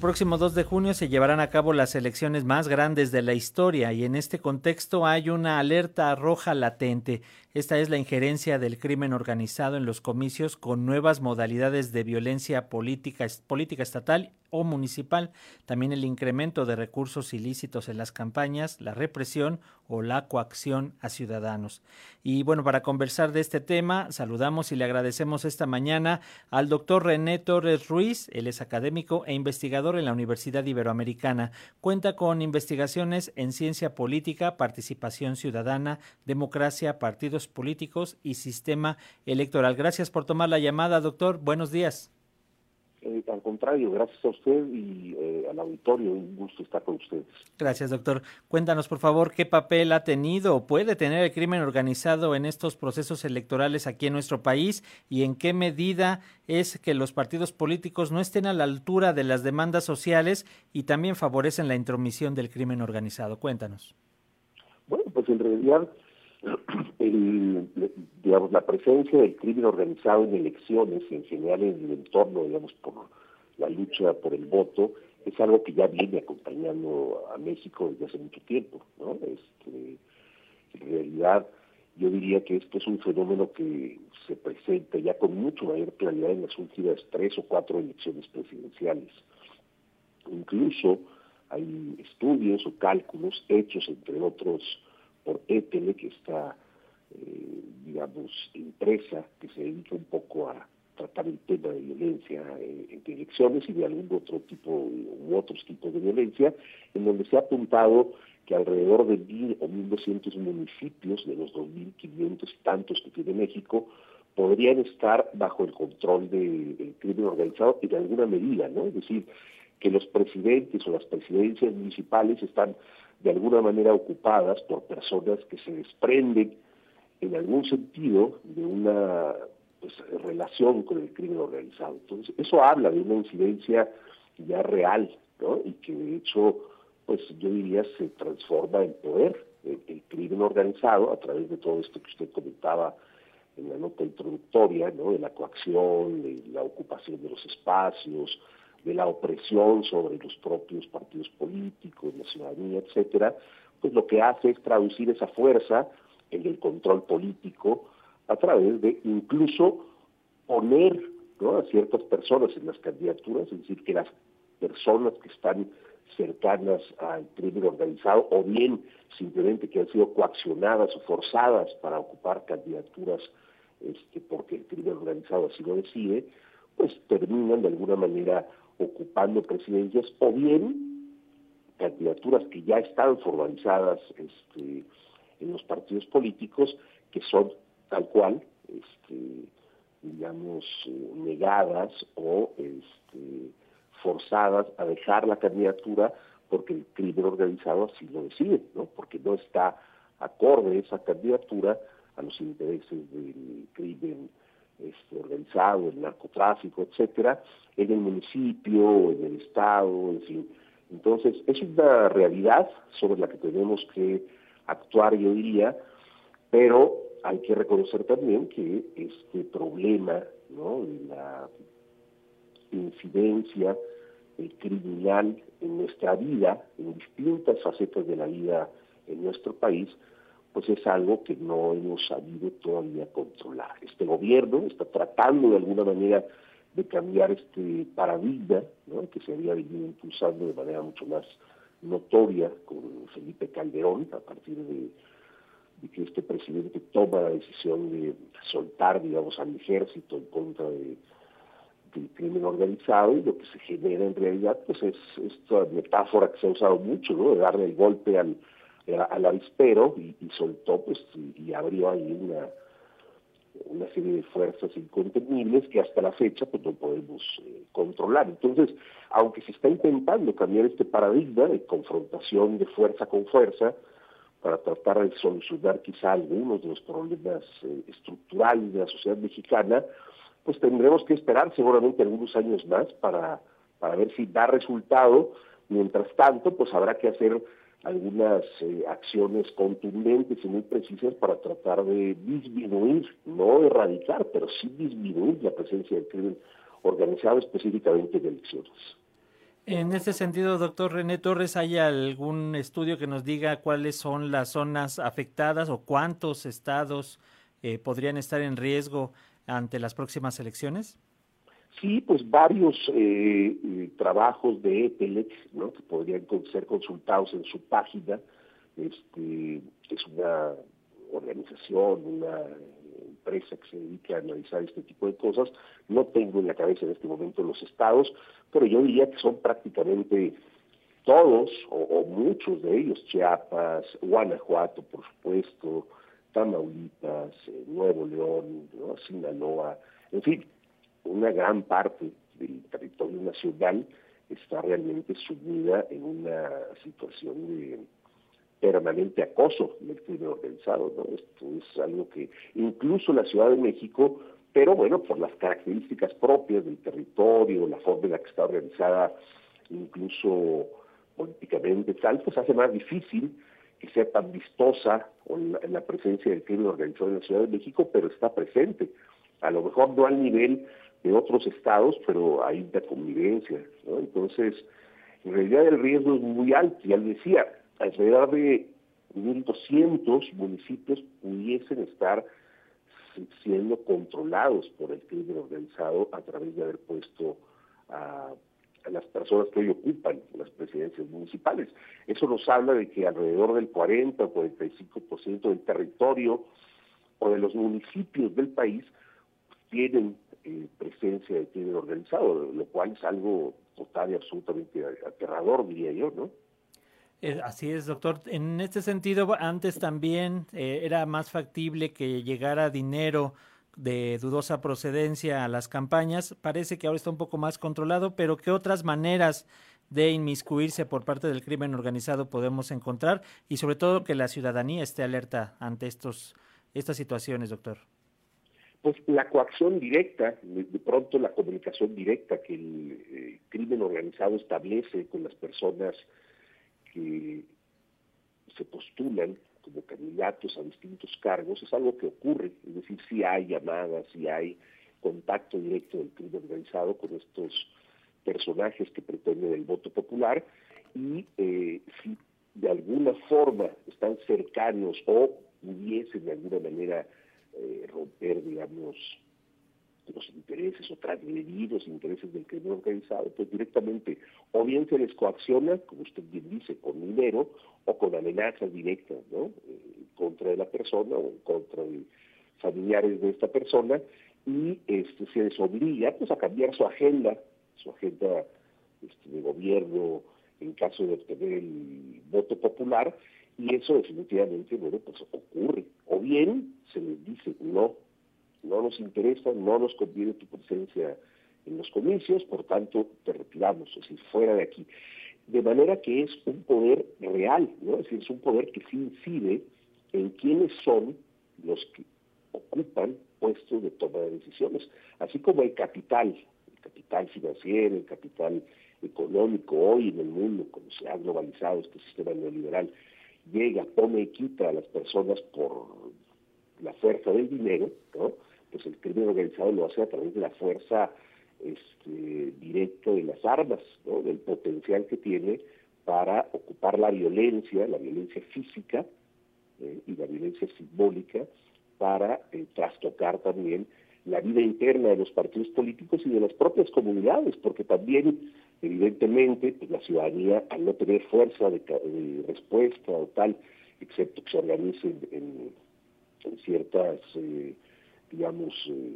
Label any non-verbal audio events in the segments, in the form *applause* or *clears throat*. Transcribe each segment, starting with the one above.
próximo 2 de junio se llevarán a cabo las elecciones más grandes de la historia y en este contexto hay una alerta roja latente. Esta es la injerencia del crimen organizado en los comicios con nuevas modalidades de violencia política, política estatal o municipal, también el incremento de recursos ilícitos en las campañas, la represión o la coacción a ciudadanos. Y bueno, para conversar de este tema, saludamos y le agradecemos esta mañana al doctor René Torres Ruiz, él es académico e investigador en la Universidad Iberoamericana. Cuenta con investigaciones en ciencia política, participación ciudadana, democracia, partidos políticos y sistema electoral. Gracias por tomar la llamada, doctor. Buenos días. Eh, al contrario, gracias a usted y eh, al auditorio, un gusto estar con ustedes. Gracias, doctor. Cuéntanos, por favor, qué papel ha tenido o puede tener el crimen organizado en estos procesos electorales aquí en nuestro país y en qué medida es que los partidos políticos no estén a la altura de las demandas sociales y también favorecen la intromisión del crimen organizado. Cuéntanos. Bueno, pues en realidad *clears throat* el, digamos, la presencia del crimen organizado en elecciones en general en el entorno, digamos, por la lucha por el voto, es algo que ya viene acompañando a México desde hace mucho tiempo, ¿no? Este, en realidad, yo diría que esto es un fenómeno que se presenta ya con mucho mayor claridad en las últimas tres o cuatro elecciones presidenciales. Incluso hay estudios o cálculos hechos, entre otros, por ETL, que está, eh, digamos, empresa que se dedica un poco a tratar el tema de violencia eh, elecciones y de algún otro tipo u otros tipos de violencia, en donde se ha apuntado que alrededor de mil o mil doscientos municipios de los dos mil quinientos tantos que tiene México podrían estar bajo el control del crimen organizado en alguna medida, ¿no? Es decir, que los presidentes o las presidencias municipales están de alguna manera ocupadas por personas que se desprenden en algún sentido de una pues, relación con el crimen organizado. Entonces, eso habla de una incidencia ya real, ¿no? Y que de hecho, pues yo diría, se transforma en poder. El, el crimen organizado, a través de todo esto que usted comentaba en la nota introductoria, ¿no? De la coacción, de la ocupación de los espacios, de la opresión sobre los propios partidos políticos, la ciudadanía, etcétera, pues lo que hace es traducir esa fuerza en el control político a través de incluso poner a ciertas personas en las candidaturas, es decir, que las personas que están cercanas al crimen organizado o bien simplemente que han sido coaccionadas o forzadas para ocupar candidaturas este, porque el crimen organizado así lo decide, pues terminan de alguna manera ocupando presidencias o bien candidaturas que ya están formalizadas este, en los partidos políticos que son tal cual, este, digamos, negadas o este, forzadas a dejar la candidatura porque el crimen organizado así lo decide, ¿no? porque no está acorde esa candidatura a los intereses del crimen este, organizado, el narcotráfico, etcétera, en el municipio, en el estado, en fin. Entonces, es una realidad sobre la que tenemos que actuar, yo diría, pero hay que reconocer también que este problema ¿no? de la incidencia criminal en nuestra vida, en distintas facetas de la vida en nuestro país, pues es algo que no hemos sabido todavía controlar. Este gobierno está tratando de alguna manera de cambiar este paradigma que se había venido impulsando de manera mucho más notoria con Felipe Calderón a partir de, que este presidente toma la decisión de soltar, digamos, al ejército en contra de, del crimen organizado y lo que se genera en realidad pues es esta metáfora que se ha usado mucho, ¿no? de darle el golpe al al avispero y, soltó pues y, abrió ahí una, una serie de fuerzas incontenibles que hasta la fecha pues no podemos eh, controlar. Entonces, aunque se está intentando cambiar este paradigma de confrontación de fuerza con fuerza para tratar de solucionar quizá algunos de los problemas eh, estructurales de la sociedad mexicana, pues tendremos que esperar seguramente algunos años más para, para ver si da resultado. Mientras tanto, pues habrá que hacer algunas eh, acciones contundentes y muy precisas para tratar de disminuir, no erradicar, pero sí disminuir la presencia del crimen organizado específicamente en elecciones. En ese sentido, doctor René Torres, ¿hay algún estudio que nos diga cuáles son las zonas afectadas o cuántos estados eh, podrían estar en riesgo ante las próximas elecciones? Sí, pues varios eh, trabajos de EPELEX, ¿no? que podrían ser consultados en su página. Este, es una organización, una empresa que se dedica a analizar este tipo de cosas. No tengo en la cabeza en este momento los estados, pero yo diría que son prácticamente todos o, muchos de ellos, Chiapas, Guanajuato, por supuesto, Tamaulipas, eh, Nuevo León, Sinaloa, en fin, una gran parte del territorio nacional está realmente sumida en una situación de permanente acoso del crimen organizado. ¿no? Esto es algo que incluso la Ciudad de México, pero bueno, por las características propias del territorio, la forma en la que está organizada, incluso políticamente tal, pues hace más difícil que sea tan vistosa en la, presencia del crimen organizado en la Ciudad de México, pero está presente. A lo mejor no al nivel de otros estados, pero hay una convivencia. ¿no? Entonces, en realidad el riesgo es muy alto, ya le decía, alrededor de 1.200 municipios pudiesen estar siendo controlados por el crimen organizado a través de haber puesto a, las personas que hoy ocupan las presidencias municipales. Eso nos habla de que alrededor del 40 o 45% del territorio o de los municipios del país tienen eh, presencia de crimen organizado, lo cual es algo total y absolutamente aterrador, diría yo, ¿no? Eh, así es, doctor. En este sentido, antes también eh, era más factible que llegara dinero de dudosa procedencia a las campañas. Parece que ahora está un poco más controlado, pero ¿qué otras maneras de inmiscuirse por parte del crimen organizado podemos encontrar? Y sobre todo que la ciudadanía esté alerta ante estos, estas situaciones, doctor. Pues la coacción directa, de, pronto la comunicación directa que el eh, crimen organizado establece con las personas que se postulan como candidatos a distintos cargos, es algo que ocurre, es decir, si hay llamadas, si hay contacto directo del crimen organizado con estos personajes que pretenden el voto popular y eh, si de alguna forma están cercanos o pudiesen de alguna manera eh, romper, digamos, los intereses o transgredir los intereses del crimen organizado, pues directamente o bien se les coacciona, como usted bien dice, con dinero o con amenazas directas, ¿no? Eh, contra de la persona o en contra de familiares de esta persona y este, se les obliga pues, a cambiar su agenda, su agenda este, de gobierno en caso de obtener el voto popular y eso definitivamente, bueno, pues ocurre. O bien se les dice, no, no nos interesa, no nos conviene tu presencia en los comicios, por tanto te retiramos, es decir, fuera de aquí. De manera que es un poder real, ¿no? es decir, es un poder que sí incide en quiénes son los que ocupan puestos de toma de decisiones, así como el capital, el capital financiero, el capital económico hoy en el mundo, como se ha globalizado este sistema neoliberal, llega, pone y quita a las personas por la fuerza del dinero, ¿no? pues el crimen organizado lo hace a través de la fuerza este, directa de las armas, del potencial que tiene para ocupar la violencia, la violencia física eh, y la violencia simbólica, para eh, trastocar también la vida interna de los partidos políticos y de las propias comunidades, porque también, evidentemente, pues, la ciudadanía, al no tener fuerza de, respuesta o tal, excepto que se organicen en, ciertas eh, digamos, eh,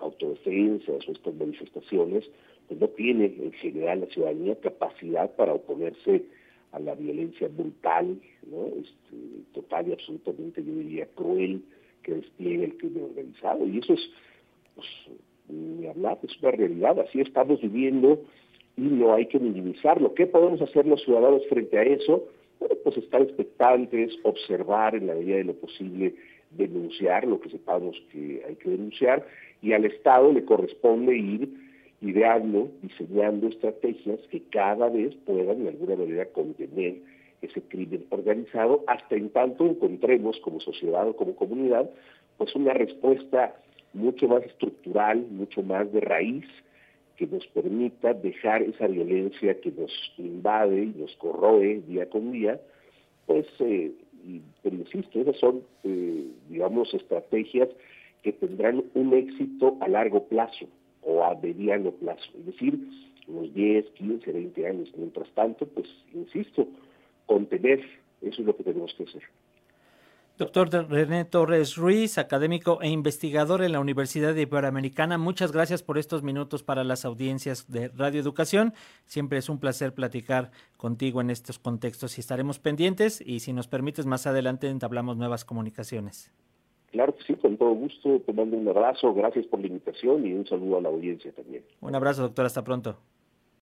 autodefensas o estas manifestaciones, pues no tiene en general la ciudadanía capacidad para oponerse a la violencia brutal, ¿no? Este, total y absolutamente, yo diría, cruel que despliega el crimen organizado. Y eso es, pues, ni hablar, es una realidad, así estamos viviendo y no hay que minimizarlo. ¿Qué podemos hacer los ciudadanos frente a eso? Bueno, pues estar expectantes, observar en la medida de lo posible denunciar lo que sepamos que hay que denunciar y al Estado le corresponde ir ideando, diseñando estrategias que cada vez puedan de alguna manera contener ese crimen organizado hasta en tanto encontremos como sociedad o como comunidad pues una respuesta mucho más estructural, mucho más de raíz que nos permita dejar esa violencia que nos invade y nos corroe día con día, pues, eh, pero insisto, esas son, eh, digamos, estrategias que tendrán un éxito a largo plazo o a mediano plazo, es decir, unos 10, 15, 20 años. Mientras tanto, pues, insisto, contener, eso es lo que tenemos que hacer. Doctor René Torres Ruiz, académico e investigador en la Universidad Iberoamericana, muchas gracias por estos minutos para las audiencias de Radio Educación. Siempre es un placer platicar contigo en estos contextos y estaremos pendientes y si nos permites más adelante entablamos nuevas comunicaciones. Claro que sí, con todo gusto. Te mando un abrazo, gracias por la invitación y un saludo a la audiencia también. Un abrazo, doctor, hasta pronto.